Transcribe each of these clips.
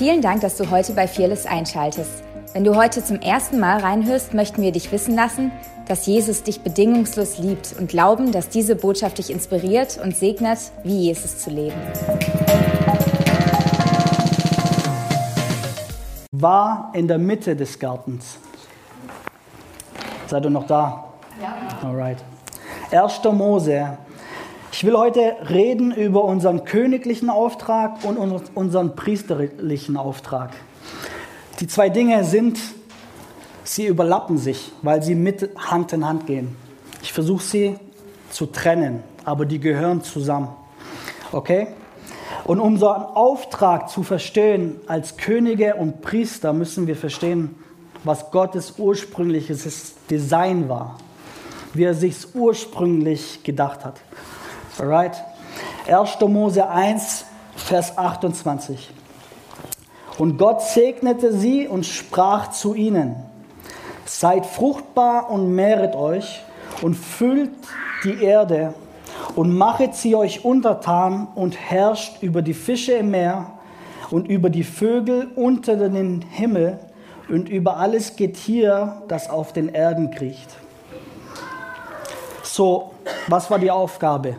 Vielen Dank, dass du heute bei Fearless einschaltest. Wenn du heute zum ersten Mal reinhörst, möchten wir dich wissen lassen, dass Jesus dich bedingungslos liebt und glauben, dass diese Botschaft dich inspiriert und segnet, wie Jesus zu leben. War in der Mitte des Gartens. Seid ihr noch da? Ja. Alright. 1. Mose. Ich will heute reden über unseren königlichen Auftrag und unseren priesterlichen Auftrag. Die zwei Dinge sind, sie überlappen sich, weil sie mit Hand in Hand gehen. Ich versuche sie zu trennen, aber die gehören zusammen. Okay? Und um einen Auftrag zu verstehen als Könige und Priester, müssen wir verstehen, was Gottes ursprüngliches Design war, wie er sich ursprünglich gedacht hat. Alright? 1. Mose 1, Vers 28. Und Gott segnete sie und sprach zu ihnen, seid fruchtbar und mehret euch und füllt die Erde und machet sie euch untertan und herrscht über die Fische im Meer und über die Vögel unter den Himmel und über alles Getier, das auf den Erden kriecht. So, was war die Aufgabe?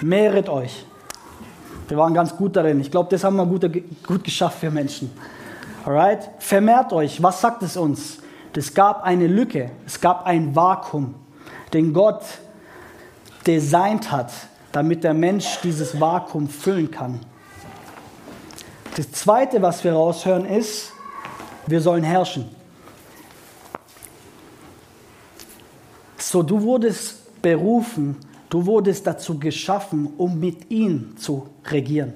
Mehret euch. Wir waren ganz gut darin. Ich glaube, das haben wir gut, gut geschafft für Menschen. Alright? Vermehrt euch. Was sagt es uns? Es gab eine Lücke, es gab ein Vakuum, den Gott designt hat, damit der Mensch dieses Vakuum füllen kann. Das Zweite, was wir raushören, ist, wir sollen herrschen. So, du wurdest berufen, Du wurdest dazu geschaffen, um mit ihm zu regieren.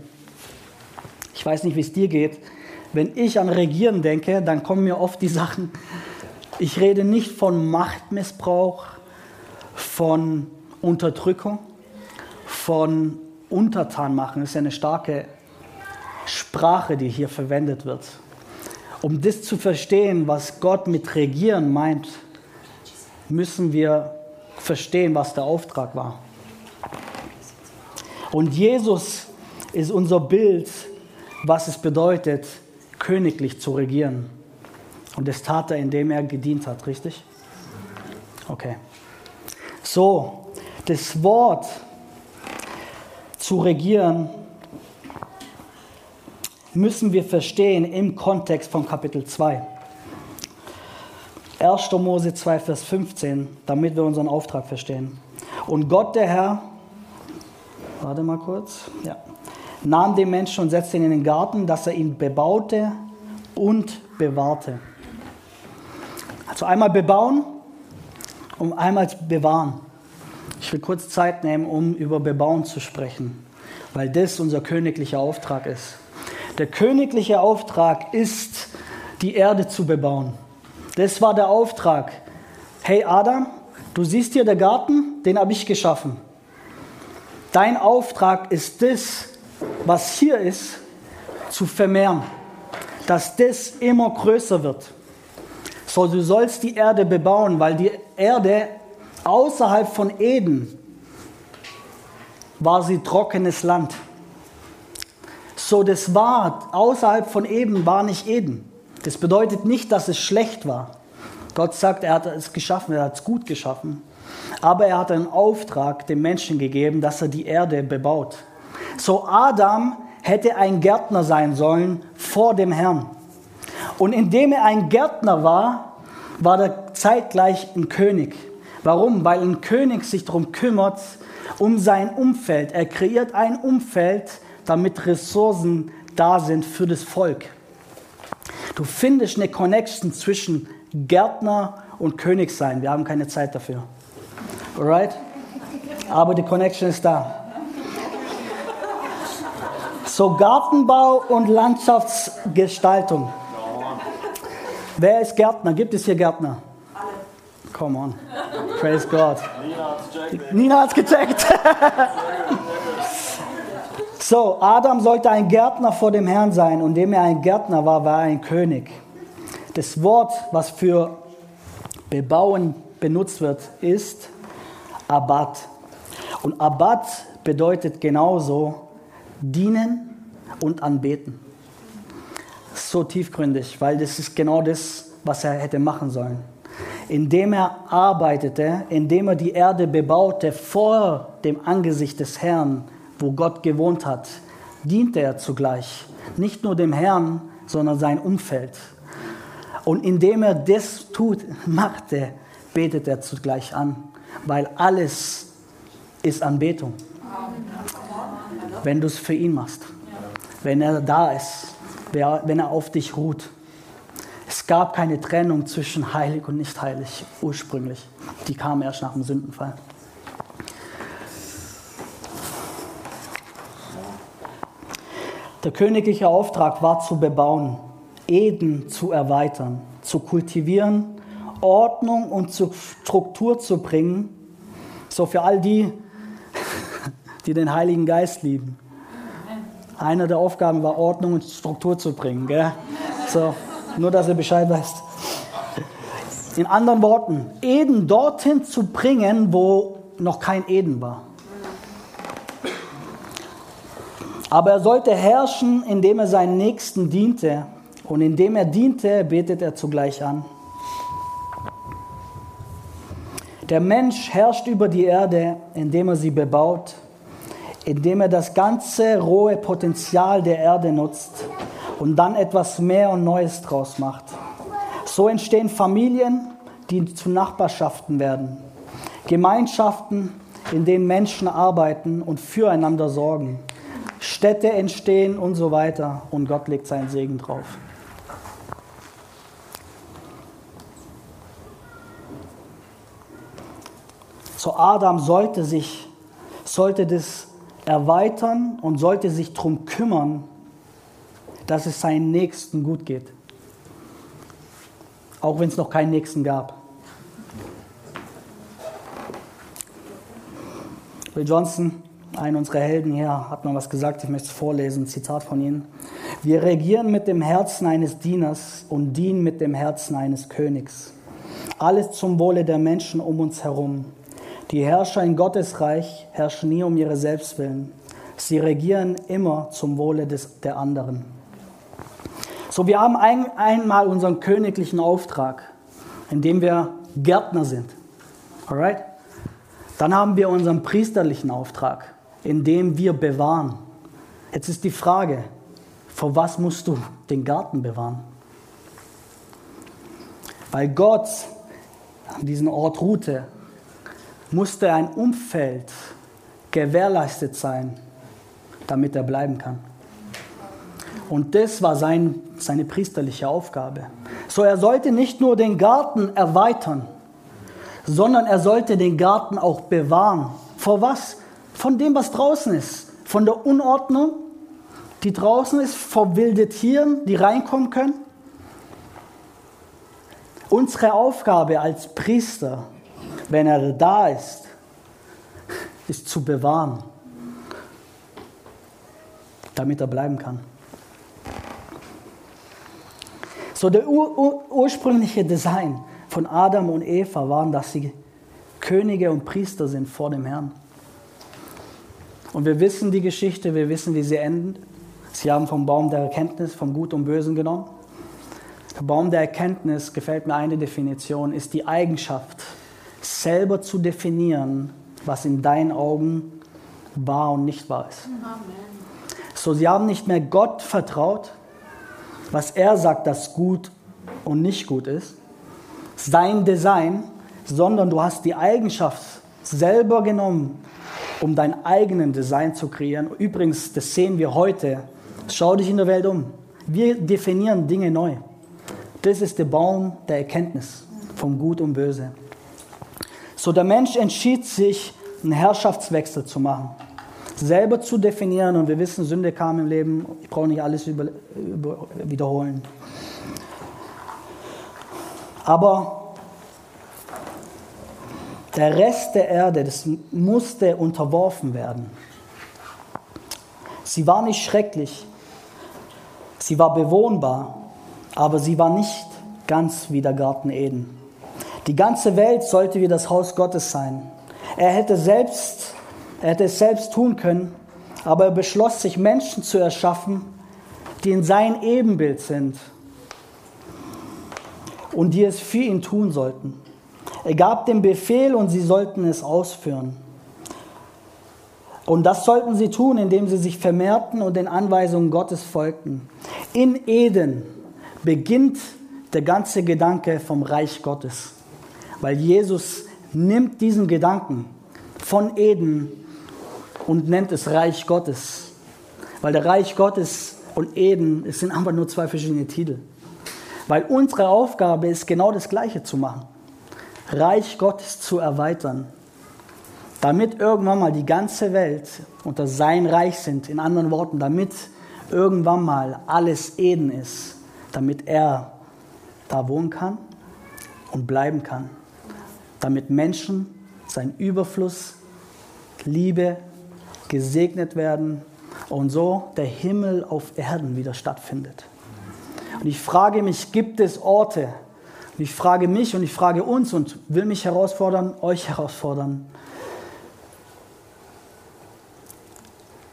Ich weiß nicht, wie es dir geht. Wenn ich an Regieren denke, dann kommen mir oft die Sachen, ich rede nicht von Machtmissbrauch, von Unterdrückung, von Untertan machen. Das ist ja eine starke Sprache, die hier verwendet wird. Um das zu verstehen, was Gott mit Regieren meint, müssen wir verstehen, was der Auftrag war. Und Jesus ist unser Bild, was es bedeutet, königlich zu regieren. Und das tat er, indem er gedient hat, richtig? Okay. So, das Wort zu regieren müssen wir verstehen im Kontext von Kapitel 2. 1. Mose 2, Vers 15, damit wir unseren Auftrag verstehen. Und Gott, der Herr, warte mal kurz, ja, nahm den Menschen und setzte ihn in den Garten, dass er ihn bebaute und bewahrte. Also einmal bebauen und einmal bewahren. Ich will kurz Zeit nehmen, um über Bebauen zu sprechen, weil das unser königlicher Auftrag ist. Der königliche Auftrag ist, die Erde zu bebauen. Das war der Auftrag. Hey Adam, du siehst hier der Garten, den habe ich geschaffen. Dein Auftrag ist das, was hier ist, zu vermehren, dass das immer größer wird. So, du sollst die Erde bebauen, weil die Erde außerhalb von Eden war sie trockenes Land. So, das war außerhalb von Eden war nicht Eden. Das bedeutet nicht, dass es schlecht war. Gott sagt, er hat es geschaffen, er hat es gut geschaffen. Aber er hat einen Auftrag dem Menschen gegeben, dass er die Erde bebaut. So Adam hätte ein Gärtner sein sollen vor dem Herrn. Und indem er ein Gärtner war, war er zeitgleich ein König. Warum? Weil ein König sich darum kümmert, um sein Umfeld. Er kreiert ein Umfeld, damit Ressourcen da sind für das Volk. Du findest eine Connection zwischen Gärtner und König sein. Wir haben keine Zeit dafür. Alright? Aber die Connection ist da. So Gartenbau und Landschaftsgestaltung. Wer ist Gärtner? Gibt es hier Gärtner? Come on. Praise God. Nina hat es gecheckt. So, Adam sollte ein Gärtner vor dem Herrn sein und dem er ein Gärtner war, war er ein König. Das Wort, was für bebauen benutzt wird, ist Abad. Und Abad bedeutet genauso dienen und anbeten. so tiefgründig, weil das ist genau das, was er hätte machen sollen. Indem er arbeitete, indem er die Erde bebaute vor dem Angesicht des Herrn, wo Gott gewohnt hat, diente er zugleich nicht nur dem Herrn, sondern sein Umfeld. Und indem er das tut, machte, betet er zugleich an, weil alles ist Anbetung. Wenn du es für ihn machst, wenn er da ist, wenn er auf dich ruht. Es gab keine Trennung zwischen heilig und nicht heilig ursprünglich. Die kam erst nach dem Sündenfall. Der königliche Auftrag war zu bebauen, Eden zu erweitern, zu kultivieren, Ordnung und Struktur zu bringen. So für all die, die den Heiligen Geist lieben. Eine der Aufgaben war, Ordnung und Struktur zu bringen. Gell? So, nur, dass ihr Bescheid weißt. In anderen Worten, Eden dorthin zu bringen, wo noch kein Eden war. Aber er sollte herrschen, indem er seinen Nächsten diente. Und indem er diente, betet er zugleich an. Der Mensch herrscht über die Erde, indem er sie bebaut, indem er das ganze rohe Potenzial der Erde nutzt und dann etwas mehr und Neues draus macht. So entstehen Familien, die zu Nachbarschaften werden, Gemeinschaften, in denen Menschen arbeiten und füreinander sorgen. Städte entstehen und so weiter und Gott legt seinen Segen drauf. So Adam sollte sich, sollte das erweitern und sollte sich darum kümmern, dass es seinen Nächsten gut geht. Auch wenn es noch keinen Nächsten gab. Bill Johnson einer unserer Helden hier hat mal was gesagt, ich möchte es vorlesen, Zitat von ihm. Wir regieren mit dem Herzen eines Dieners und dienen mit dem Herzen eines Königs. Alles zum Wohle der Menschen um uns herum. Die Herrscher in Gottes Reich herrschen nie um ihre Selbstwillen. Sie regieren immer zum Wohle des, der anderen. So, wir haben ein, einmal unseren königlichen Auftrag, in dem wir Gärtner sind. Alright? Dann haben wir unseren priesterlichen Auftrag, indem wir bewahren. Jetzt ist die Frage, vor was musst du den Garten bewahren? Weil Gott an diesem Ort ruhte, musste ein Umfeld gewährleistet sein, damit er bleiben kann. Und das war sein, seine priesterliche Aufgabe. So, er sollte nicht nur den Garten erweitern, sondern er sollte den Garten auch bewahren. Vor was? von dem, was draußen ist, von der Unordnung, die draußen ist, vor wilde Tieren, die reinkommen können. Unsere Aufgabe als Priester, wenn er da ist, ist zu bewahren, damit er bleiben kann. So der ur ur ursprüngliche Design von Adam und Eva waren, dass sie Könige und Priester sind vor dem Herrn. Und wir wissen die Geschichte, wir wissen, wie sie endet. Sie haben vom Baum der Erkenntnis, vom Gut und Bösen genommen. Der Baum der Erkenntnis, gefällt mir eine Definition, ist die Eigenschaft, selber zu definieren, was in deinen Augen wahr und nicht wahr ist. Amen. So, sie haben nicht mehr Gott vertraut, was er sagt, dass gut und nicht gut ist, sein Design, sondern du hast die Eigenschaft selber genommen, um dein eigenen Design zu kreieren. Übrigens, das sehen wir heute. Schau dich in der Welt um. Wir definieren Dinge neu. Das ist der Baum der Erkenntnis von Gut und Böse. So der Mensch entschied sich, einen Herrschaftswechsel zu machen, selber zu definieren. Und wir wissen, Sünde kam im Leben. Ich brauche nicht alles über, über, wiederholen. Aber der Rest der Erde, das musste unterworfen werden. Sie war nicht schrecklich, sie war bewohnbar, aber sie war nicht ganz wie der Garten Eden. Die ganze Welt sollte wie das Haus Gottes sein. Er hätte, selbst, er hätte es selbst tun können, aber er beschloss sich, Menschen zu erschaffen, die in sein Ebenbild sind und die es für ihn tun sollten. Er gab den Befehl und sie sollten es ausführen. Und das sollten sie tun, indem sie sich vermehrten und den Anweisungen Gottes folgten. In Eden beginnt der ganze Gedanke vom Reich Gottes, weil Jesus nimmt diesen Gedanken von Eden und nennt es Reich Gottes, weil der Reich Gottes und Eden, es sind einfach nur zwei verschiedene Titel. Weil unsere Aufgabe ist, genau das Gleiche zu machen. Reich Gottes zu erweitern. Damit irgendwann mal die ganze Welt unter sein Reich sind. In anderen Worten, damit irgendwann mal alles Eden ist. Damit er da wohnen kann und bleiben kann. Damit Menschen sein Überfluss, Liebe gesegnet werden und so der Himmel auf Erden wieder stattfindet. Und ich frage mich, gibt es Orte? Und ich frage mich und ich frage uns und will mich herausfordern, euch herausfordern,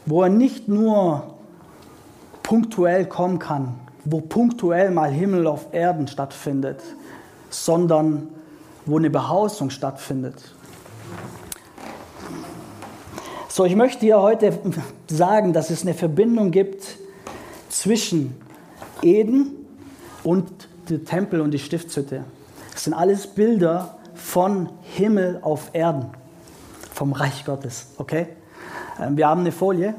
wo er nicht nur punktuell kommen kann, wo punktuell mal Himmel auf Erden stattfindet, sondern wo eine Behausung stattfindet. So, ich möchte dir heute sagen, dass es eine Verbindung gibt zwischen Eden und dem Tempel und die Stiftshütte. Das sind alles Bilder von Himmel auf Erden, vom Reich Gottes. Okay? Ähm, wir haben eine Folie.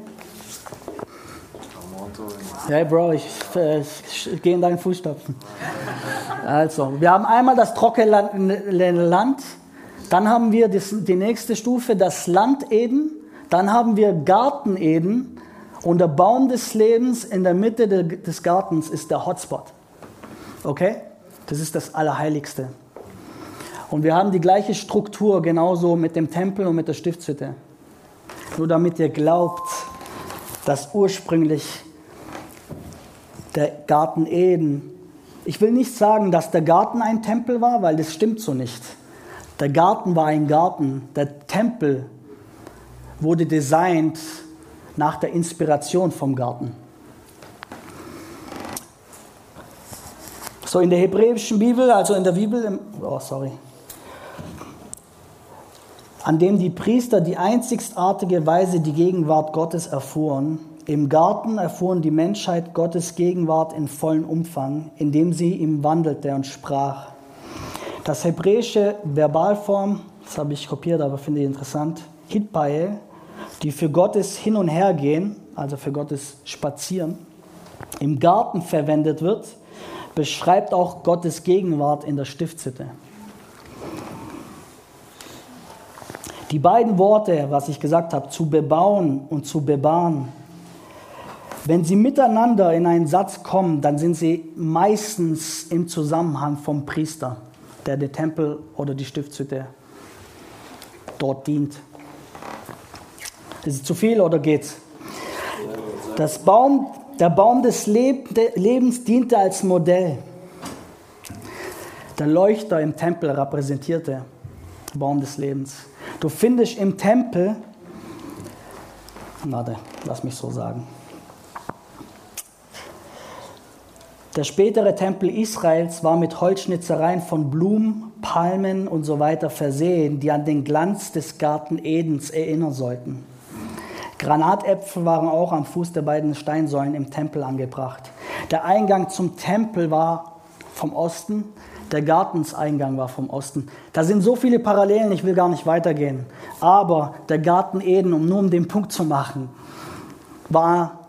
Hey Bro, ich, äh, ich gehe in deinen Fußstapfen. Also, wir haben einmal das trockene Land, dann haben wir die nächste Stufe, das Land Eden, dann haben wir Garten Eden und der Baum des Lebens in der Mitte des Gartens ist der Hotspot. Okay? Das ist das Allerheiligste. Und wir haben die gleiche Struktur genauso mit dem Tempel und mit der Stiftshütte. Nur damit ihr glaubt, dass ursprünglich der Garten Eden, ich will nicht sagen, dass der Garten ein Tempel war, weil das stimmt so nicht. Der Garten war ein Garten, der Tempel wurde designt nach der Inspiration vom Garten. So in der hebräischen Bibel, also in der Bibel, oh sorry, an dem die Priester die einzigartige Weise die Gegenwart Gottes erfuhren. Im Garten erfuhren die Menschheit Gottes Gegenwart in vollem Umfang, indem sie ihm wandelte und sprach. Das hebräische Verbalform, das habe ich kopiert, aber finde ich interessant, Hitpae, die für Gottes Hin- und Hergehen, also für Gottes Spazieren, im Garten verwendet wird, beschreibt auch Gottes Gegenwart in der Stiftshütte. Die beiden Worte, was ich gesagt habe, zu bebauen und zu bebauen, wenn sie miteinander in einen Satz kommen, dann sind sie meistens im Zusammenhang vom Priester, der den Tempel oder die Stiftshütte dort dient. Ist es zu viel oder geht's? Das Baum, der Baum des Lebens diente als Modell. Der Leuchter im Tempel repräsentierte den Baum des Lebens. Du findest im Tempel, warte, lass mich so sagen. Der spätere Tempel Israels war mit Holzschnitzereien von Blumen, Palmen und so weiter versehen, die an den Glanz des Garten Edens erinnern sollten. Granatäpfel waren auch am Fuß der beiden Steinsäulen im Tempel angebracht. Der Eingang zum Tempel war vom Osten, der Gartenseingang war vom Osten. Da sind so viele Parallelen, ich will gar nicht weitergehen. Aber der Garten Eden, um nur um den Punkt zu machen, war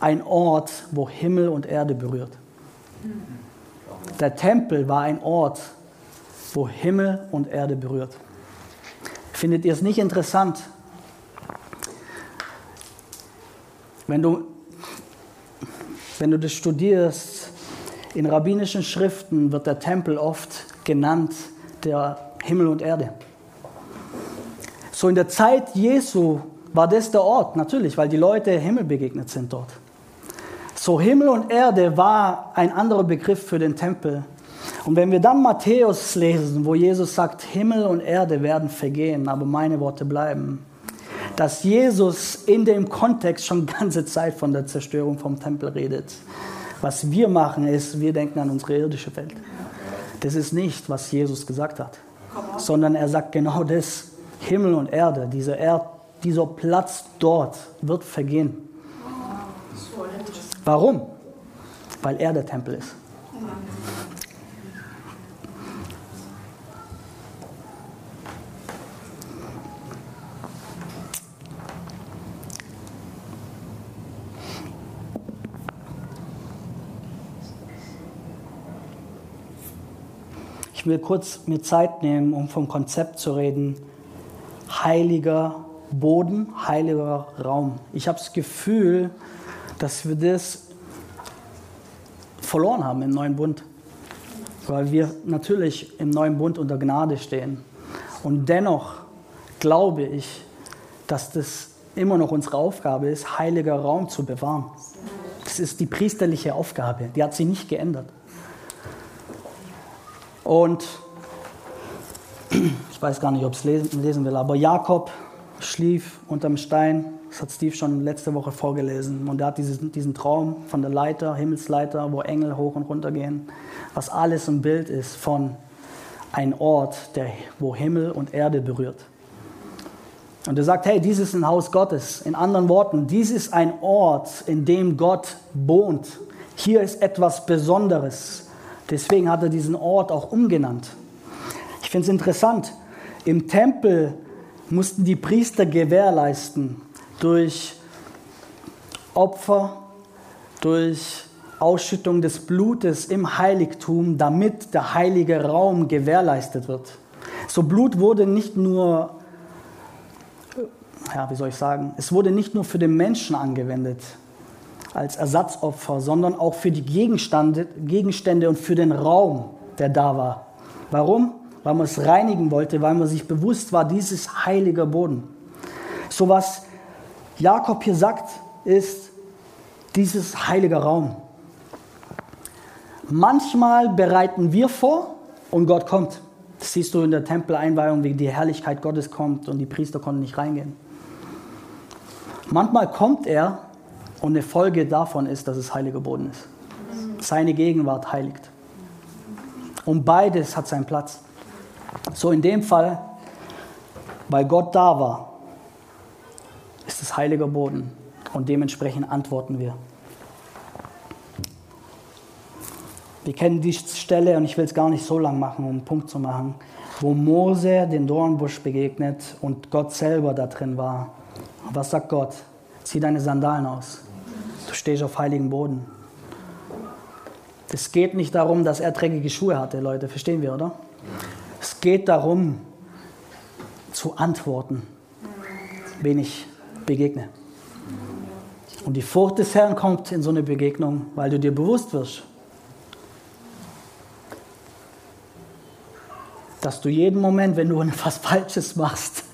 ein Ort, wo Himmel und Erde berührt. Der Tempel war ein Ort, wo Himmel und Erde berührt. Findet ihr es nicht interessant, Wenn du, wenn du das studierst, in rabbinischen Schriften wird der Tempel oft genannt der Himmel und Erde. So in der Zeit Jesu war das der Ort, natürlich, weil die Leute Himmel begegnet sind dort. So Himmel und Erde war ein anderer Begriff für den Tempel. Und wenn wir dann Matthäus lesen, wo Jesus sagt, Himmel und Erde werden vergehen, aber meine Worte bleiben, dass Jesus in dem Kontext schon ganze Zeit von der Zerstörung vom Tempel redet. Was wir machen ist, wir denken an unsere irdische Welt. Das ist nicht, was Jesus gesagt hat, sondern er sagt genau das. Himmel und Erde, dieser, Erd, dieser Platz dort wird vergehen. Warum? Weil er der Tempel ist. Ich will kurz mir Zeit nehmen, um vom Konzept zu reden. Heiliger Boden, heiliger Raum. Ich habe das Gefühl, dass wir das verloren haben im neuen Bund, weil wir natürlich im neuen Bund unter Gnade stehen. Und dennoch glaube ich, dass das immer noch unsere Aufgabe ist, heiliger Raum zu bewahren. Das ist die priesterliche Aufgabe, die hat sich nicht geändert. Und ich weiß gar nicht, ob es lesen, lesen will, aber Jakob schlief unterm Stein. Das hat Steve schon letzte Woche vorgelesen. Und er hat diesen, diesen Traum von der Leiter, Himmelsleiter, wo Engel hoch und runter gehen, was alles ein Bild ist von einem Ort, der, wo Himmel und Erde berührt. Und er sagt, hey, dies ist ein Haus Gottes. In anderen Worten, dies ist ein Ort, in dem Gott wohnt. Hier ist etwas Besonderes. Deswegen hat er diesen Ort auch umgenannt. Ich finde es interessant. Im Tempel mussten die Priester gewährleisten durch Opfer, durch Ausschüttung des Blutes im Heiligtum, damit der heilige Raum gewährleistet wird. So Blut wurde nicht nur, ja, wie soll ich sagen, es wurde nicht nur für den Menschen angewendet, als Ersatzopfer, sondern auch für die Gegenstände, Gegenstände und für den Raum, der da war. Warum? Weil man es reinigen wollte, weil man sich bewusst war, dieses heilige Boden. So was Jakob hier sagt, ist dieses heilige Raum. Manchmal bereiten wir vor und Gott kommt. Das siehst du in der Tempeleinweihung, wie die Herrlichkeit Gottes kommt und die Priester konnten nicht reingehen. Manchmal kommt er und eine Folge davon ist, dass es heiliger Boden ist. Seine Gegenwart heiligt. Und beides hat seinen Platz. So in dem Fall, weil Gott da war, ist es heiliger Boden. Und dementsprechend antworten wir. Wir kennen die Stelle, und ich will es gar nicht so lang machen, um einen Punkt zu machen, wo Mose den Dornbusch begegnet und Gott selber da drin war. Was sagt Gott? Zieh deine Sandalen aus. Du stehst auf heiligen Boden. Es geht nicht darum, dass er dreckige Schuhe hatte, Leute, verstehen wir, oder? Es geht darum, zu antworten, wen begegne. Und die Furcht des Herrn kommt in so eine Begegnung, weil du dir bewusst wirst, dass du jeden Moment, wenn du etwas Falsches machst,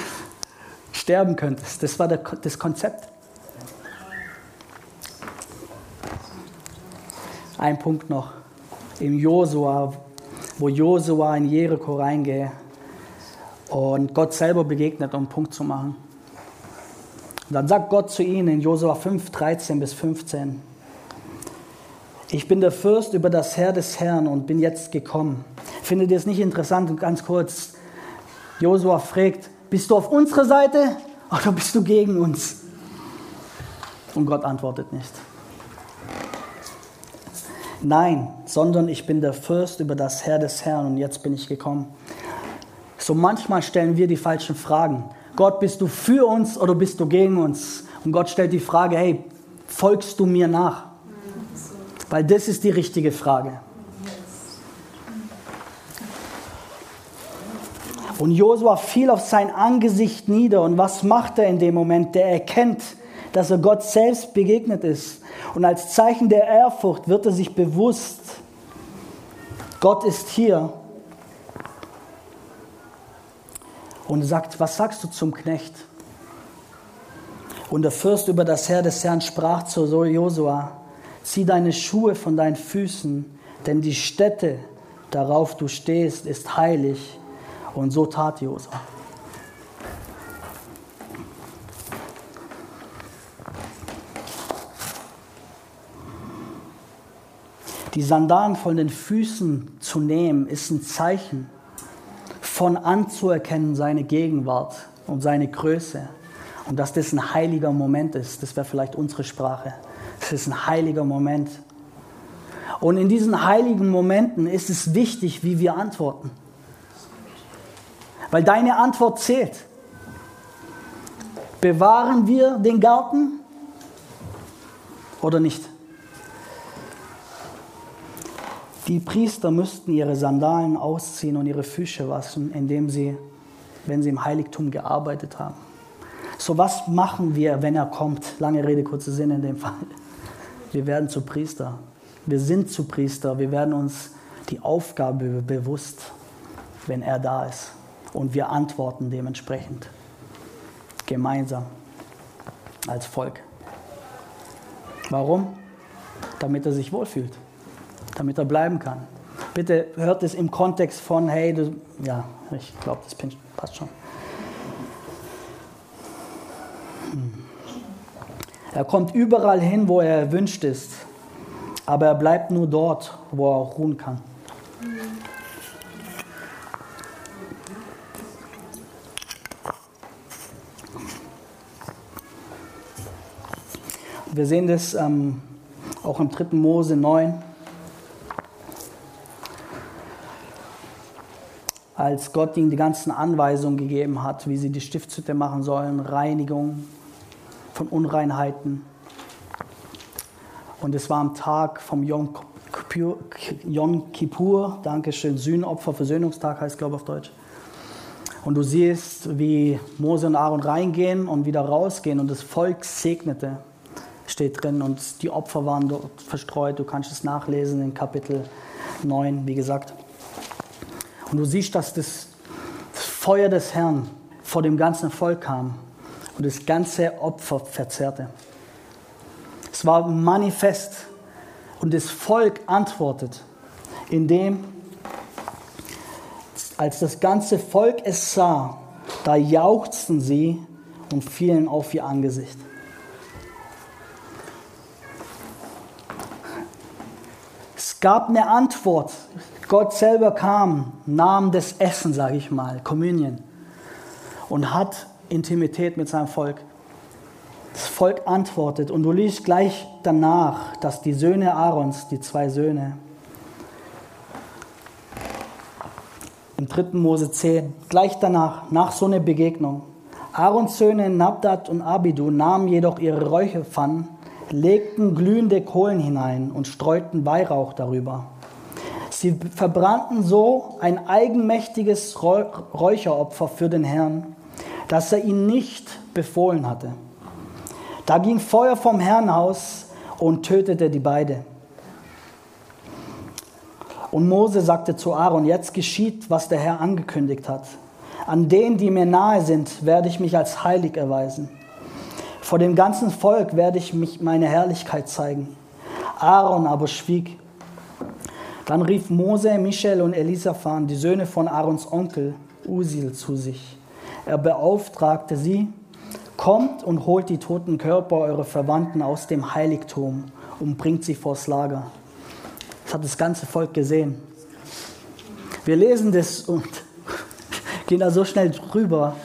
sterben könntest. Das war das Konzept. Ein Punkt noch. Im Josua, wo Josua in Jericho reingeht und Gott selber begegnet, um einen Punkt zu machen. Und dann sagt Gott zu ihnen in Josua 5, 13 bis 15, ich bin der Fürst über das Herr des Herrn und bin jetzt gekommen. Findet ihr es nicht interessant und ganz kurz? Josua fragt, bist du auf unserer Seite oder bist du gegen uns? Und Gott antwortet nicht. Nein, sondern ich bin der Fürst über das Herr des Herrn und jetzt bin ich gekommen. So manchmal stellen wir die falschen Fragen. Gott, bist du für uns oder bist du gegen uns? Und Gott stellt die Frage, hey, folgst du mir nach? Weil das ist die richtige Frage. Und Josua fiel auf sein Angesicht nieder. Und was macht er in dem Moment? Der erkennt, dass er Gott selbst begegnet ist. Und als Zeichen der Ehrfurcht wird er sich bewusst, Gott ist hier. und sagt, was sagst du zum Knecht? Und der Fürst über das Herr des Herrn sprach zu Josua, zieh deine Schuhe von deinen Füßen, denn die Stätte, darauf du stehst, ist heilig. Und so tat Josua. Die Sandalen von den Füßen zu nehmen, ist ein Zeichen von anzuerkennen seine Gegenwart und seine Größe. Und dass das ein heiliger Moment ist, das wäre vielleicht unsere Sprache. Das ist ein heiliger Moment. Und in diesen heiligen Momenten ist es wichtig, wie wir antworten. Weil deine Antwort zählt. Bewahren wir den Garten oder nicht? Die Priester müssten ihre Sandalen ausziehen und ihre Füße waschen, indem sie, wenn sie im Heiligtum gearbeitet haben. So was machen wir, wenn er kommt? Lange Rede, kurzer Sinn in dem Fall. Wir werden zu Priester. Wir sind zu Priester. Wir werden uns die Aufgabe bewusst, wenn er da ist. Und wir antworten dementsprechend. Gemeinsam. Als Volk. Warum? Damit er sich wohlfühlt. Damit er bleiben kann. Bitte hört es im Kontext von, hey, du, ja, ich glaube, das passt schon. Hm. Er kommt überall hin, wo er erwünscht ist, aber er bleibt nur dort, wo er auch ruhen kann. Wir sehen das ähm, auch im 3. Mose 9. Als Gott ihnen die ganzen Anweisungen gegeben hat, wie sie die Stiftshütte machen sollen, Reinigung von Unreinheiten. Und es war am Tag vom Yom Kippur, Yom Kippur Dankeschön, Sühnopfer, Versöhnungstag heißt, glaube ich, auf Deutsch. Und du siehst, wie Mose und Aaron reingehen und wieder rausgehen und das Volk segnete steht drin und die Opfer waren dort verstreut. Du kannst es nachlesen in Kapitel 9, wie gesagt. Und du siehst, dass das, Feuer des Herrn vor dem ganzen Volk kam und das ganze Opfer verzehrte. Es war manifest und das Volk antwortet, indem, als das ganze Volk es sah, da jauchzten sie und fielen auf ihr Angesicht. gab eine Antwort. Gott selber kam, nahm das Essen, sage ich mal, Communion, und hat Intimität mit seinem Volk. Das Volk antwortet und du liest gleich danach, dass die Söhne Aarons, die zwei Söhne, im 3. Mose 10, gleich danach, nach so einer Begegnung, Aarons Söhne Nabdat und Abidu nahmen jedoch ihre Räucherpfannen legten glühende Kohlen hinein und streuten Weihrauch darüber. Sie verbrannten so ein eigenmächtiges Räucheropfer für den Herrn, das er ihnen nicht befohlen hatte. Da ging Feuer vom Herrn aus und tötete die beide. Und Mose sagte zu Aaron, jetzt geschieht, was der Herr angekündigt hat. An denen, die mir nahe sind, werde ich mich als heilig erweisen. Vor dem ganzen Volk werde ich mich meine Herrlichkeit zeigen. Aaron aber schwieg. Dann rief Mose, Michel und Elisaphan, die Söhne von Aarons Onkel, Usil, zu sich. Er beauftragte sie, kommt und holt die toten Körper eurer Verwandten aus dem Heiligtum und bringt sie vors Lager. Das hat das ganze Volk gesehen. Wir lesen das und gehen da so schnell drüber.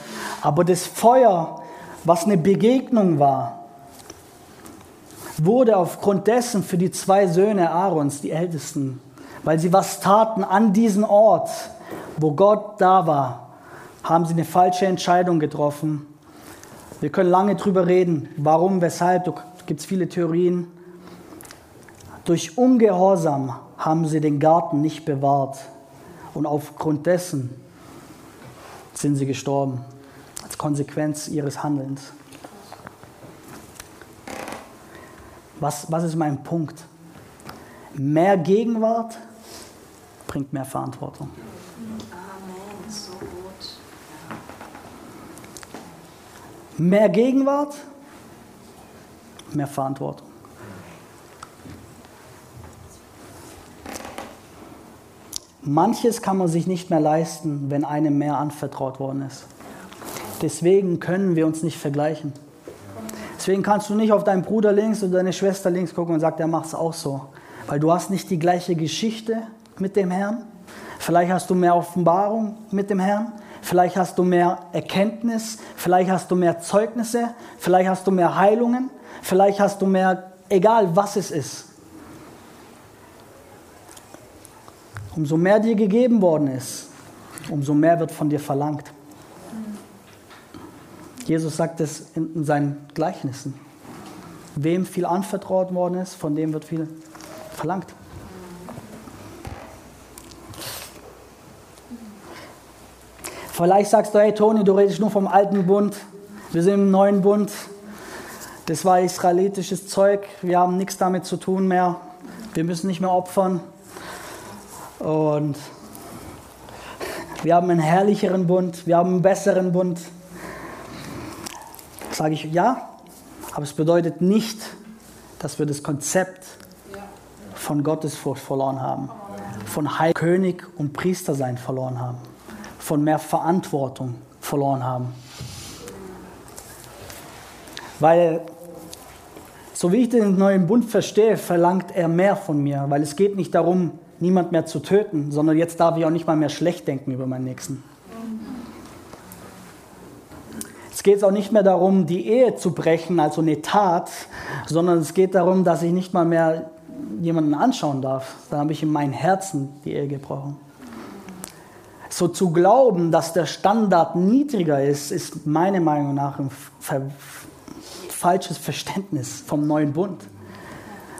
Aber das Feuer was eine Begegnung war, wurde aufgrund dessen für die zwei Söhne Aarons, die Ältesten, weil sie was taten an diesem Ort, wo Gott da war, haben sie eine falsche Entscheidung getroffen. Wir können lange drüber reden, warum, weshalb, da gibt es viele Theorien. Durch Ungehorsam haben sie den Garten nicht bewahrt und aufgrund dessen sind sie gestorben als Konsequenz ihres Handelns. Was, was ist mein Punkt? Mehr Gegenwart bringt mehr Verantwortung. Amen, so gut. Mehr Gegenwart, mehr Verantwortung. Manches kann man sich nicht mehr leisten, wenn einem mehr anvertraut worden ist. Deswegen können wir uns nicht vergleichen. Deswegen kannst du nicht auf deinen Bruder links oder deine Schwester links gucken und sagen, der macht es auch so. weil du hast nicht die gleiche Geschichte mit dem Herrn. Vielleicht hast du mehr Offenbarung mit dem Herrn. Vielleicht hast du mehr Erkenntnis. Vielleicht hast du mehr Zeugnisse. Vielleicht hast du mehr Heilungen. Vielleicht hast du mehr, egal was es ist. Umso mehr dir gegeben worden ist, umso mehr wird von dir verlangt. Jesus sagt es in seinen Gleichnissen. Wem viel anvertraut worden ist, von dem wird viel verlangt. Vielleicht sagst du, hey Toni, du redest nur vom alten Bund. Wir sind im neuen Bund. Das war israelitisches Zeug. Wir haben nichts damit zu tun mehr. Wir müssen nicht mehr opfern. Und wir haben einen herrlicheren Bund, wir haben einen besseren Bund. Sage ich ja, aber es bedeutet nicht, dass wir das Konzept von Gottesfurcht verloren haben, von Heil König und Priester sein verloren haben, von mehr Verantwortung verloren haben. Weil, so wie ich den neuen Bund verstehe, verlangt er mehr von mir, weil es geht nicht darum, niemand mehr zu töten, sondern jetzt darf ich auch nicht mal mehr schlecht denken über meinen Nächsten. Es geht auch nicht mehr darum, die Ehe zu brechen, also eine Tat, sondern es geht darum, dass ich nicht mal mehr jemanden anschauen darf. Dann habe ich in meinem Herzen die Ehe gebrochen. So zu glauben, dass der Standard niedriger ist, ist meiner Meinung nach ein falsches Verständnis vom neuen Bund.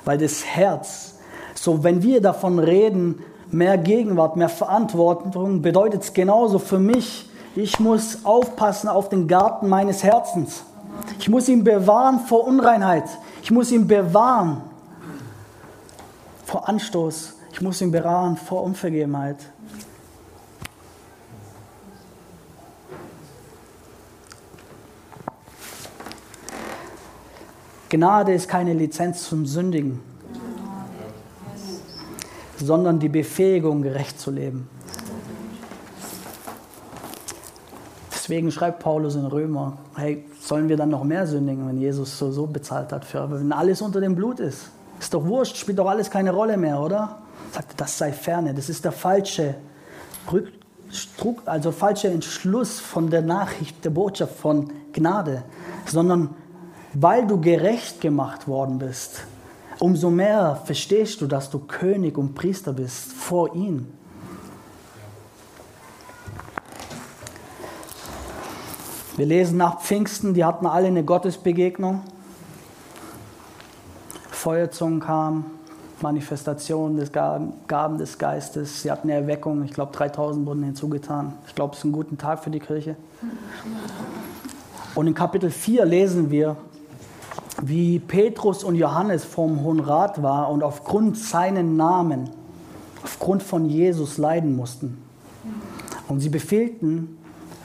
Weil das Herz so, wenn wir davon reden, mehr Gegenwart, mehr Verantwortung, bedeutet es genauso für mich, ich muss aufpassen auf den Garten meines Herzens. Ich muss ihn bewahren vor Unreinheit. Ich muss ihn bewahren vor Anstoß. Ich muss ihn bewahren vor Unvergebenheit. Gnade ist keine Lizenz zum Sündigen sondern die Befähigung, gerecht zu leben. Deswegen schreibt Paulus in Römer, hey, sollen wir dann noch mehr sündigen, wenn Jesus so, so bezahlt hat für, wenn alles unter dem Blut ist? Ist doch wurscht, spielt doch alles keine Rolle mehr, oder? Sagt, das sei ferne, das ist der falsche also falsche Entschluss von der Nachricht, der Botschaft von Gnade, sondern weil du gerecht gemacht worden bist, umso mehr verstehst du, dass du König und Priester bist vor ihm. Wir lesen nach Pfingsten, die hatten alle eine Gottesbegegnung. Feuerzungen kamen, Manifestation des Gaben des Geistes. Sie hatten eine Erweckung. Ich glaube, 3000 wurden hinzugetan. Ich glaube, es ist ein guter Tag für die Kirche. Und in Kapitel 4 lesen wir, wie Petrus und Johannes vom Hohen Rat war und aufgrund seinen Namen, aufgrund von Jesus leiden mussten. Und sie befehlten,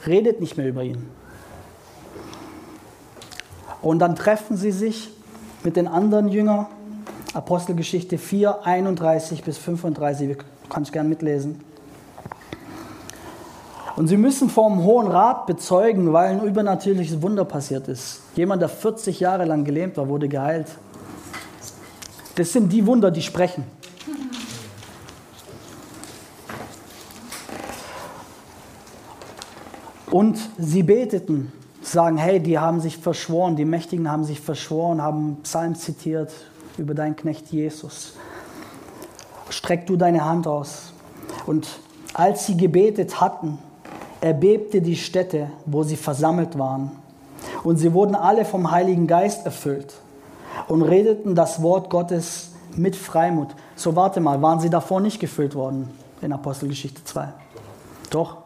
redet nicht mehr über ihn. Und dann treffen sie sich mit den anderen Jüngern, Apostelgeschichte 4, 31 bis 35, du kannst gerne mitlesen. Und sie müssen vom Hohen Rat bezeugen, weil ein übernatürliches Wunder passiert ist. Jemand, der 40 Jahre lang gelähmt war, wurde geheilt. Das sind die Wunder, die sprechen. Und sie beteten, sagen, hey, die haben sich verschworen, die Mächtigen haben sich verschworen, haben Psalm zitiert über deinen Knecht Jesus. Streck du deine Hand aus. Und als sie gebetet hatten, erbebte die Stätte, wo sie versammelt waren. Und sie wurden alle vom Heiligen Geist erfüllt und redeten das Wort Gottes mit Freimut. So warte mal, waren sie davor nicht gefüllt worden in Apostelgeschichte 2? Doch.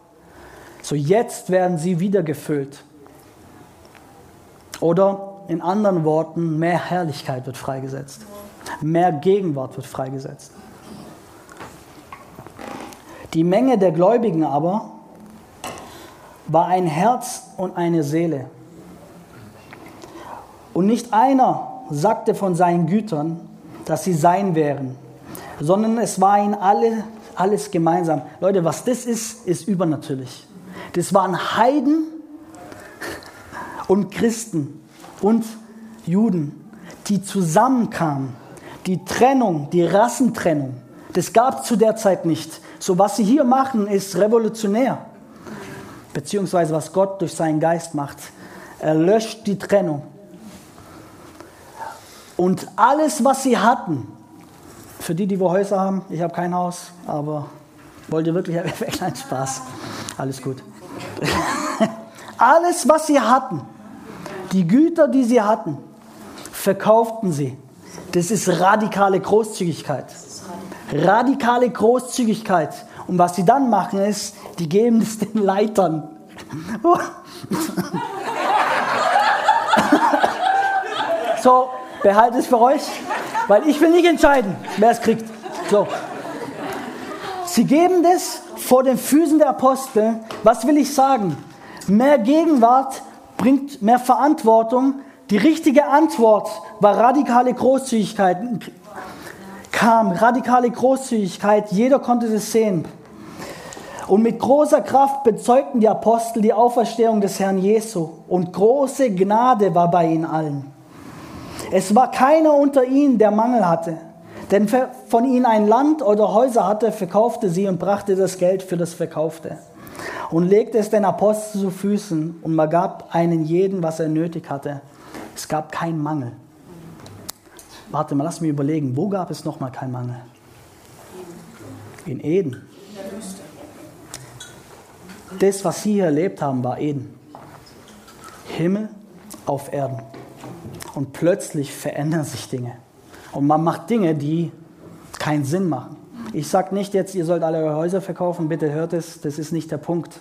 So jetzt werden sie wieder gefüllt. Oder in anderen Worten, mehr Herrlichkeit wird freigesetzt. Mehr Gegenwart wird freigesetzt. Die Menge der Gläubigen aber war ein Herz und eine Seele. Und nicht einer sagte von seinen Gütern, dass sie sein wären, sondern es war ihnen alle, alles gemeinsam. Leute, was das ist, ist übernatürlich. Das waren Heiden und Christen und Juden, die zusammenkamen die Trennung, die Rassentrennung, das gab es zu der Zeit nicht. So was sie hier machen, ist revolutionär. Beziehungsweise was Gott durch seinen Geist macht. Er löscht die Trennung. Und alles, was sie hatten, für die, die wo Häuser haben, ich habe kein Haus, aber wollt ihr wirklich einen Spaß? Alles gut. alles, was sie hatten, die Güter, die sie hatten, verkauften sie. Das ist radikale Großzügigkeit. Radikale Großzügigkeit. Und was sie dann machen ist, die geben es den Leitern. so, behaltet es für euch, weil ich will nicht entscheiden, wer es kriegt. So. Sie geben das vor den Füßen der Apostel. Was will ich sagen? Mehr Gegenwart bringt mehr Verantwortung. Die richtige Antwort war radikale Großzügigkeit. Kam radikale Großzügigkeit. Jeder konnte das sehen. Und mit großer Kraft bezeugten die Apostel die Auferstehung des Herrn Jesu. Und große Gnade war bei ihnen allen. Es war keiner unter ihnen, der Mangel hatte. Denn von ihnen ein Land oder Häuser hatte, verkaufte sie und brachte das Geld für das Verkaufte. Und legte es den Aposteln zu Füßen und man gab einen jeden, was er nötig hatte. Es gab keinen Mangel. Warte mal, lass mich überlegen, wo gab es nochmal keinen Mangel? In Eden. Das, was sie hier erlebt haben, war Eden. Himmel auf Erden. Und plötzlich verändern sich Dinge. Und man macht Dinge, die keinen Sinn machen. Ich sage nicht jetzt, ihr sollt alle eure Häuser verkaufen, bitte hört es, das ist nicht der Punkt,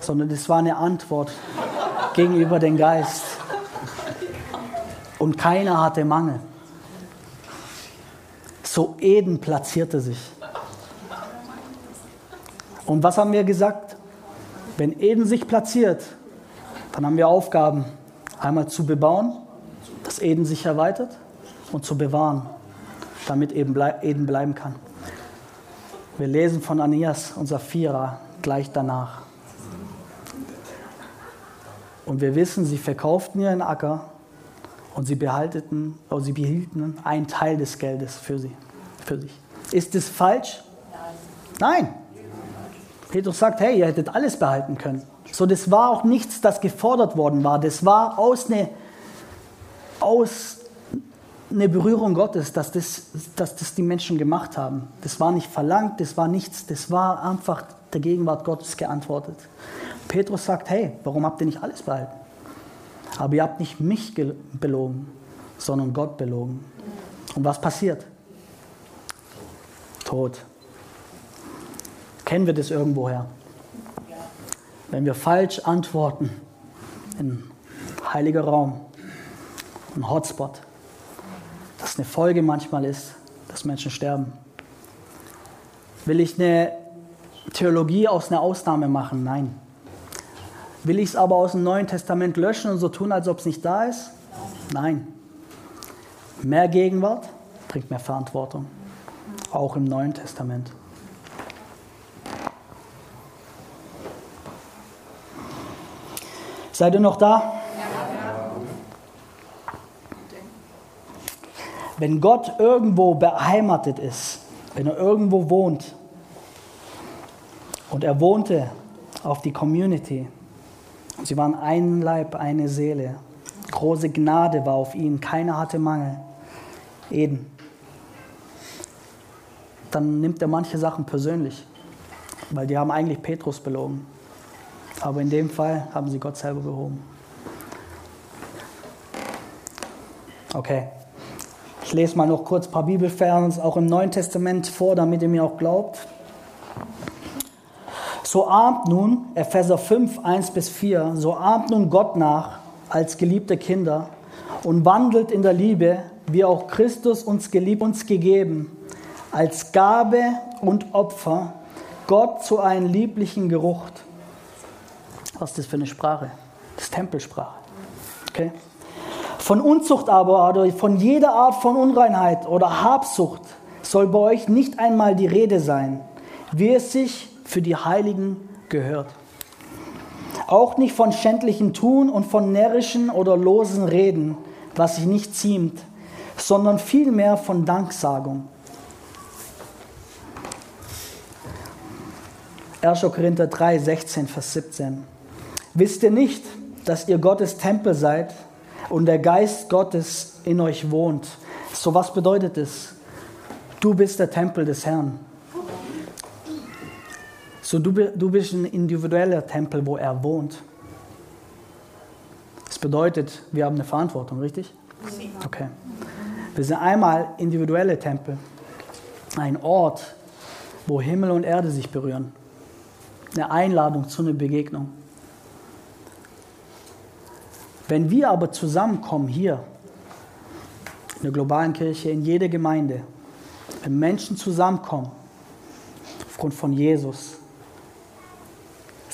sondern das war eine Antwort gegenüber dem Geist. Und keiner hatte Mangel. So Eden platzierte sich. Und was haben wir gesagt? Wenn Eden sich platziert, dann haben wir Aufgaben, einmal zu bebauen, dass Eden sich erweitert und zu bewahren, damit eben Eden bleiben kann. Wir lesen von Anias und Sapphira gleich danach. Und wir wissen, sie verkauften ihren Acker und sie, behalteten, oder sie behielten einen Teil des Geldes für, sie, für sich. Ist das falsch? Nein. Petrus sagt, hey, ihr hättet alles behalten können. So, das war auch nichts, das gefordert worden war. Das war aus einer aus eine Berührung Gottes, dass das, dass das die Menschen gemacht haben. Das war nicht verlangt, das war nichts, das war einfach der Gegenwart Gottes geantwortet. Petrus sagt, hey, warum habt ihr nicht alles behalten? Aber ihr habt nicht mich belogen, sondern Gott belogen. Und was passiert? Tod. Kennen wir das irgendwoher? Wenn wir falsch antworten, in heiliger Raum, ein Hotspot, dass eine Folge manchmal ist, dass Menschen sterben. Will ich eine Theologie aus einer Ausnahme machen? Nein. Will ich es aber aus dem Neuen Testament löschen und so tun, als ob es nicht da ist? Nein. Mehr Gegenwart bringt mehr Verantwortung. Auch im Neuen Testament. Seid ihr noch da? Wenn Gott irgendwo beheimatet ist, wenn er irgendwo wohnt und er wohnte auf die Community, sie waren ein Leib, eine Seele, große Gnade war auf ihnen, keiner hatte Mangel, Eden, dann nimmt er manche Sachen persönlich, weil die haben eigentlich Petrus belogen. Aber in dem Fall haben sie Gott selber behoben. Okay. Ich lese mal noch kurz ein paar Bibelversen auch im Neuen Testament vor, damit ihr mir auch glaubt. So ahmt nun, Epheser 5, 1 bis 4, so ahmt nun Gott nach als geliebte Kinder und wandelt in der Liebe, wie auch Christus uns geliebt uns gegeben, als Gabe und Opfer, Gott zu einem lieblichen Geruch. Was ist das für eine Sprache? Das ist Tempelsprache. Okay? Von Unzucht aber oder von jeder Art von Unreinheit oder Habsucht soll bei euch nicht einmal die Rede sein, wie es sich für die Heiligen gehört. Auch nicht von schändlichen Tun und von närrischen oder losen Reden, was sich nicht ziemt, sondern vielmehr von Danksagung. 1. Korinther 3, 16, Vers 17. Wisst ihr nicht, dass ihr Gottes Tempel seid und der Geist Gottes in euch wohnt? So was bedeutet es? Du bist der Tempel des Herrn. So du, du bist ein individueller Tempel, wo er wohnt. Das bedeutet, wir haben eine Verantwortung, richtig? Okay. Wir sind einmal individuelle Tempel, ein Ort, wo Himmel und Erde sich berühren. Eine Einladung zu einer Begegnung. Wenn wir aber zusammenkommen hier, in der globalen Kirche, in jeder Gemeinde, wenn Menschen zusammenkommen, aufgrund von Jesus,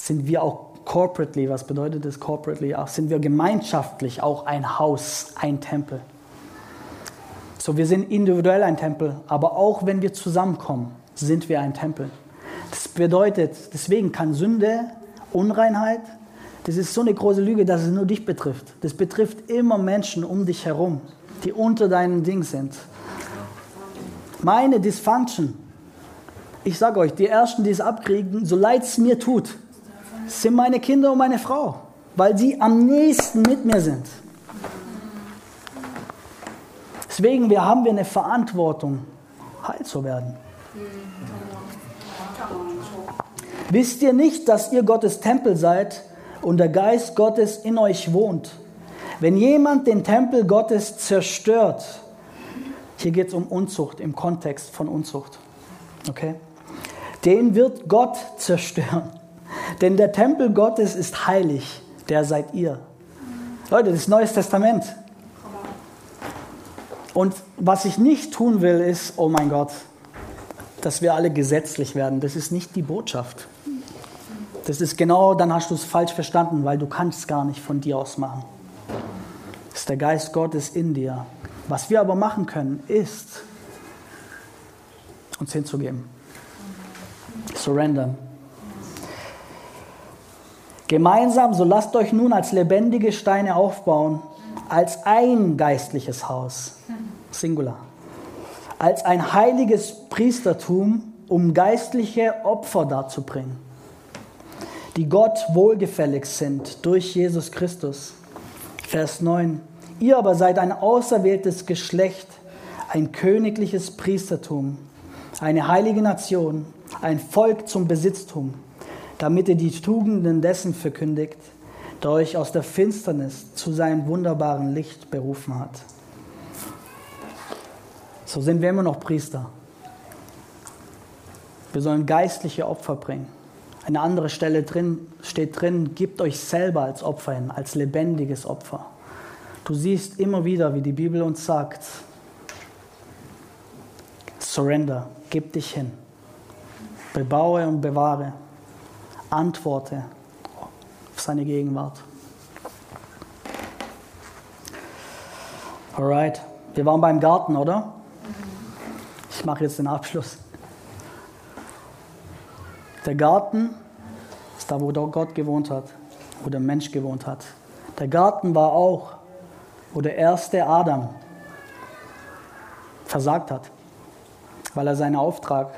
sind wir auch corporately, was bedeutet das corporately? Auch sind wir gemeinschaftlich auch ein Haus, ein Tempel. So, wir sind individuell ein Tempel, aber auch wenn wir zusammenkommen, sind wir ein Tempel. Das bedeutet, deswegen kann Sünde, Unreinheit, das ist so eine große Lüge, dass es nur dich betrifft. Das betrifft immer Menschen um dich herum, die unter deinem Ding sind. Meine Dysfunction, ich sage euch, die Ersten, die es abkriegen, so leid es mir tut, sind meine Kinder und meine Frau, weil sie am nächsten mit mir sind. Deswegen wir haben wir eine Verantwortung, heil zu werden. Wisst ihr nicht, dass ihr Gottes Tempel seid und der Geist Gottes in euch wohnt? Wenn jemand den Tempel Gottes zerstört, hier geht es um Unzucht im Kontext von Unzucht, okay? Den wird Gott zerstören. Denn der Tempel Gottes ist heilig, der seid ihr. Leute, das ist Neues Testament. Und was ich nicht tun will, ist, oh mein Gott, dass wir alle gesetzlich werden. Das ist nicht die Botschaft. Das ist genau, dann hast du es falsch verstanden, weil du kannst es gar nicht von dir aus machen. Das ist der Geist Gottes in dir. Was wir aber machen können, ist, uns hinzugeben. Surrender. Gemeinsam, so lasst euch nun als lebendige Steine aufbauen, als ein geistliches Haus Singular, als ein heiliges Priestertum, um geistliche Opfer darzubringen, die Gott wohlgefällig sind durch Jesus Christus. Vers 9. Ihr aber seid ein auserwähltes Geschlecht, ein königliches Priestertum, eine heilige Nation, ein Volk zum Besitztum, damit ihr die Tugenden dessen verkündigt, der euch aus der Finsternis zu seinem wunderbaren Licht berufen hat. So sind wir immer noch Priester. Wir sollen geistliche Opfer bringen. Eine andere Stelle drin steht drin, gebt euch selber als Opfer hin, als lebendiges Opfer. Du siehst immer wieder, wie die Bibel uns sagt, surrender, gib dich hin, bebaue und bewahre, antworte auf seine Gegenwart. Alright, wir waren beim Garten, oder? Ich mache jetzt den Abschluss. Der Garten ist da, wo Gott gewohnt hat, wo der Mensch gewohnt hat. Der Garten war auch, wo der erste Adam versagt hat, weil er seinen Auftrag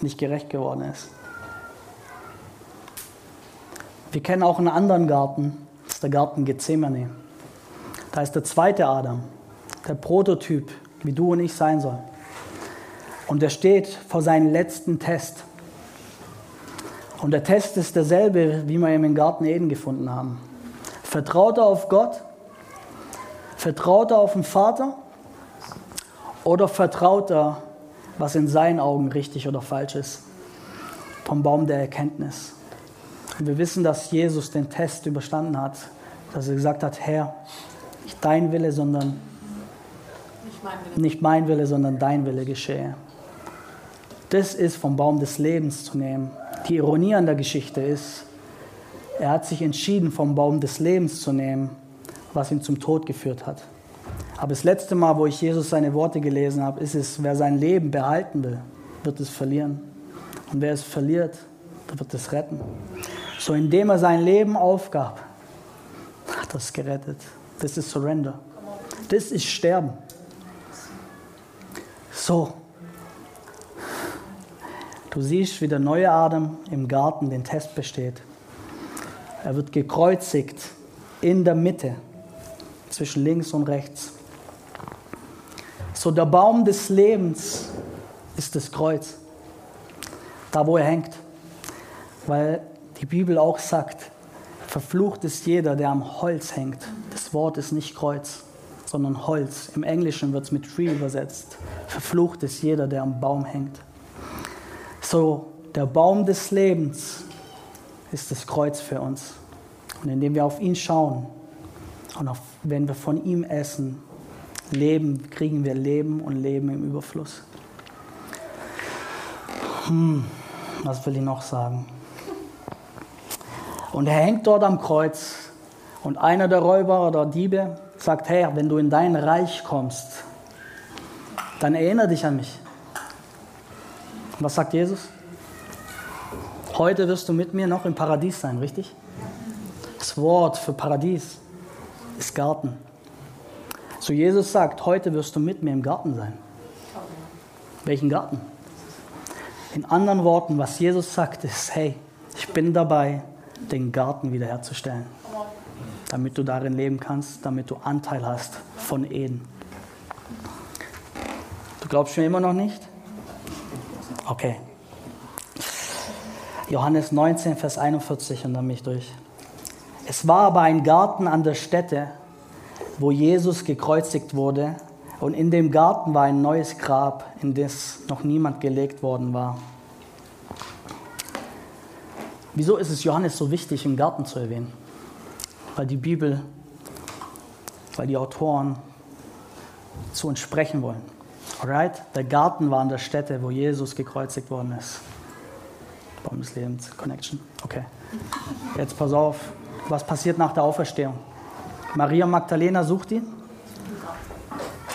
nicht gerecht geworden ist. Wir kennen auch einen anderen Garten, das ist der Garten Gethsemane. Da ist der zweite Adam, der Prototyp, wie du und ich sein sollen. Und er steht vor seinem letzten Test. Und der Test ist derselbe, wie wir ihn im Garten Eden gefunden haben. Vertraut er auf Gott? Vertraut er auf den Vater? Oder vertraut er, was in seinen Augen richtig oder falsch ist? Vom Baum der Erkenntnis. Und wir wissen, dass Jesus den Test überstanden hat, dass er gesagt hat, Herr, nicht dein Wille, sondern nicht mein Wille, nicht mein Wille sondern dein Wille geschehe. Das ist vom Baum des Lebens zu nehmen. Die Ironie an der Geschichte ist, er hat sich entschieden, vom Baum des Lebens zu nehmen, was ihn zum Tod geführt hat. Aber das letzte Mal, wo ich Jesus seine Worte gelesen habe, ist es, wer sein Leben behalten will, wird es verlieren. Und wer es verliert, wird es retten. So indem er sein Leben aufgab, hat er es gerettet. Das ist Surrender. Das ist Sterben. So, du siehst, wie der neue Adam im Garten den Test besteht. Er wird gekreuzigt in der Mitte zwischen links und rechts. So der Baum des Lebens ist das Kreuz, da wo er hängt. Weil die Bibel auch sagt, verflucht ist jeder, der am Holz hängt. Das Wort ist nicht Kreuz, sondern Holz. Im Englischen wird es mit Tree übersetzt. Verflucht ist jeder, der am Baum hängt. So, der Baum des Lebens ist das Kreuz für uns. Und indem wir auf ihn schauen und auf, wenn wir von ihm essen, leben, kriegen wir Leben und Leben im Überfluss. Hm, was will ich noch sagen? Und er hängt dort am Kreuz und einer der Räuber oder Diebe sagt, Herr, wenn du in dein Reich kommst, dann erinnere dich an mich. Was sagt Jesus? Heute wirst du mit mir noch im Paradies sein, richtig? Das Wort für Paradies ist Garten. So Jesus sagt, heute wirst du mit mir im Garten sein. Welchen Garten? In anderen Worten, was Jesus sagt, ist, hey, ich bin dabei, den Garten wiederherzustellen, damit du darin leben kannst, damit du Anteil hast von Eden. Du glaubst mir immer noch nicht? Okay. Johannes 19, Vers 41 und dann mich durch. Es war aber ein Garten an der Stätte, wo Jesus gekreuzigt wurde, und in dem Garten war ein neues Grab, in das noch niemand gelegt worden war. Wieso ist es Johannes so wichtig, im Garten zu erwähnen? Weil die Bibel, weil die Autoren zu uns sprechen wollen. Alright? Der Garten war an der Stätte, wo Jesus gekreuzigt worden ist. Baum des Lebens, Connection. Okay. Jetzt pass auf, was passiert nach der Auferstehung? Maria Magdalena sucht ihn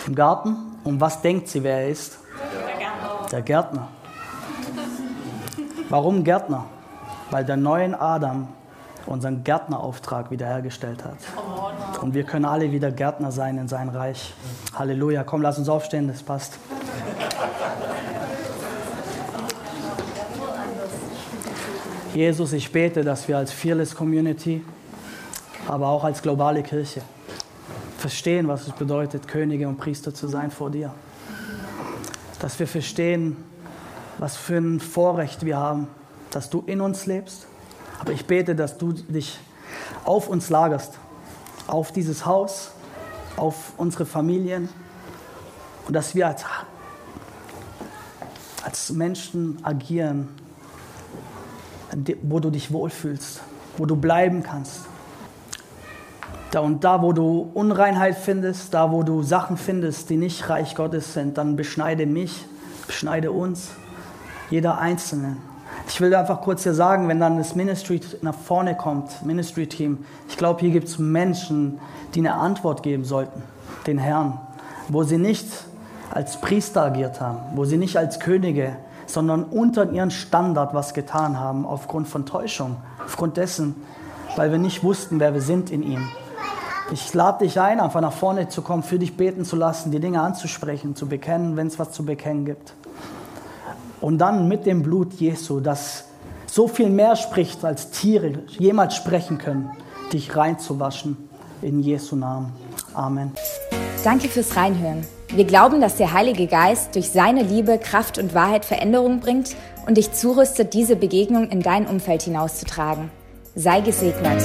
im Garten. Und was denkt sie, wer er ist? Der Gärtner. Der Gärtner. Warum Gärtner? Weil der neue Adam unseren Gärtnerauftrag wiederhergestellt hat. Und wir können alle wieder Gärtner sein in sein Reich. Halleluja. Komm, lass uns aufstehen, das passt. Jesus, ich bete, dass wir als Fearless Community, aber auch als globale Kirche verstehen, was es bedeutet, Könige und Priester zu sein vor dir. Dass wir verstehen, was für ein Vorrecht wir haben, dass du in uns lebst. Aber ich bete, dass du dich auf uns lagerst, auf dieses Haus, auf unsere Familien und dass wir als, als Menschen agieren, wo du dich wohlfühlst, wo du bleiben kannst. Da und da, wo du Unreinheit findest, da, wo du Sachen findest, die nicht Reich Gottes sind, dann beschneide mich, beschneide uns, jeder Einzelne. Ich will einfach kurz hier sagen, wenn dann das Ministry nach vorne kommt, Ministry-Team, ich glaube, hier gibt es Menschen, die eine Antwort geben sollten, den Herrn, wo sie nicht als Priester agiert haben, wo sie nicht als Könige sondern unter ihren Standard was getan haben, aufgrund von Täuschung, aufgrund dessen, weil wir nicht wussten, wer wir sind in ihm. Ich lade dich ein, einfach nach vorne zu kommen, für dich beten zu lassen, die Dinge anzusprechen, zu bekennen, wenn es was zu bekennen gibt. Und dann mit dem Blut Jesu, das so viel mehr spricht, als Tiere jemals sprechen können, dich reinzuwaschen. In Jesu Namen. Amen. Danke fürs Reinhören. Wir glauben, dass der Heilige Geist durch seine Liebe, Kraft und Wahrheit Veränderung bringt und dich zurüstet, diese Begegnung in dein Umfeld hinauszutragen. Sei gesegnet.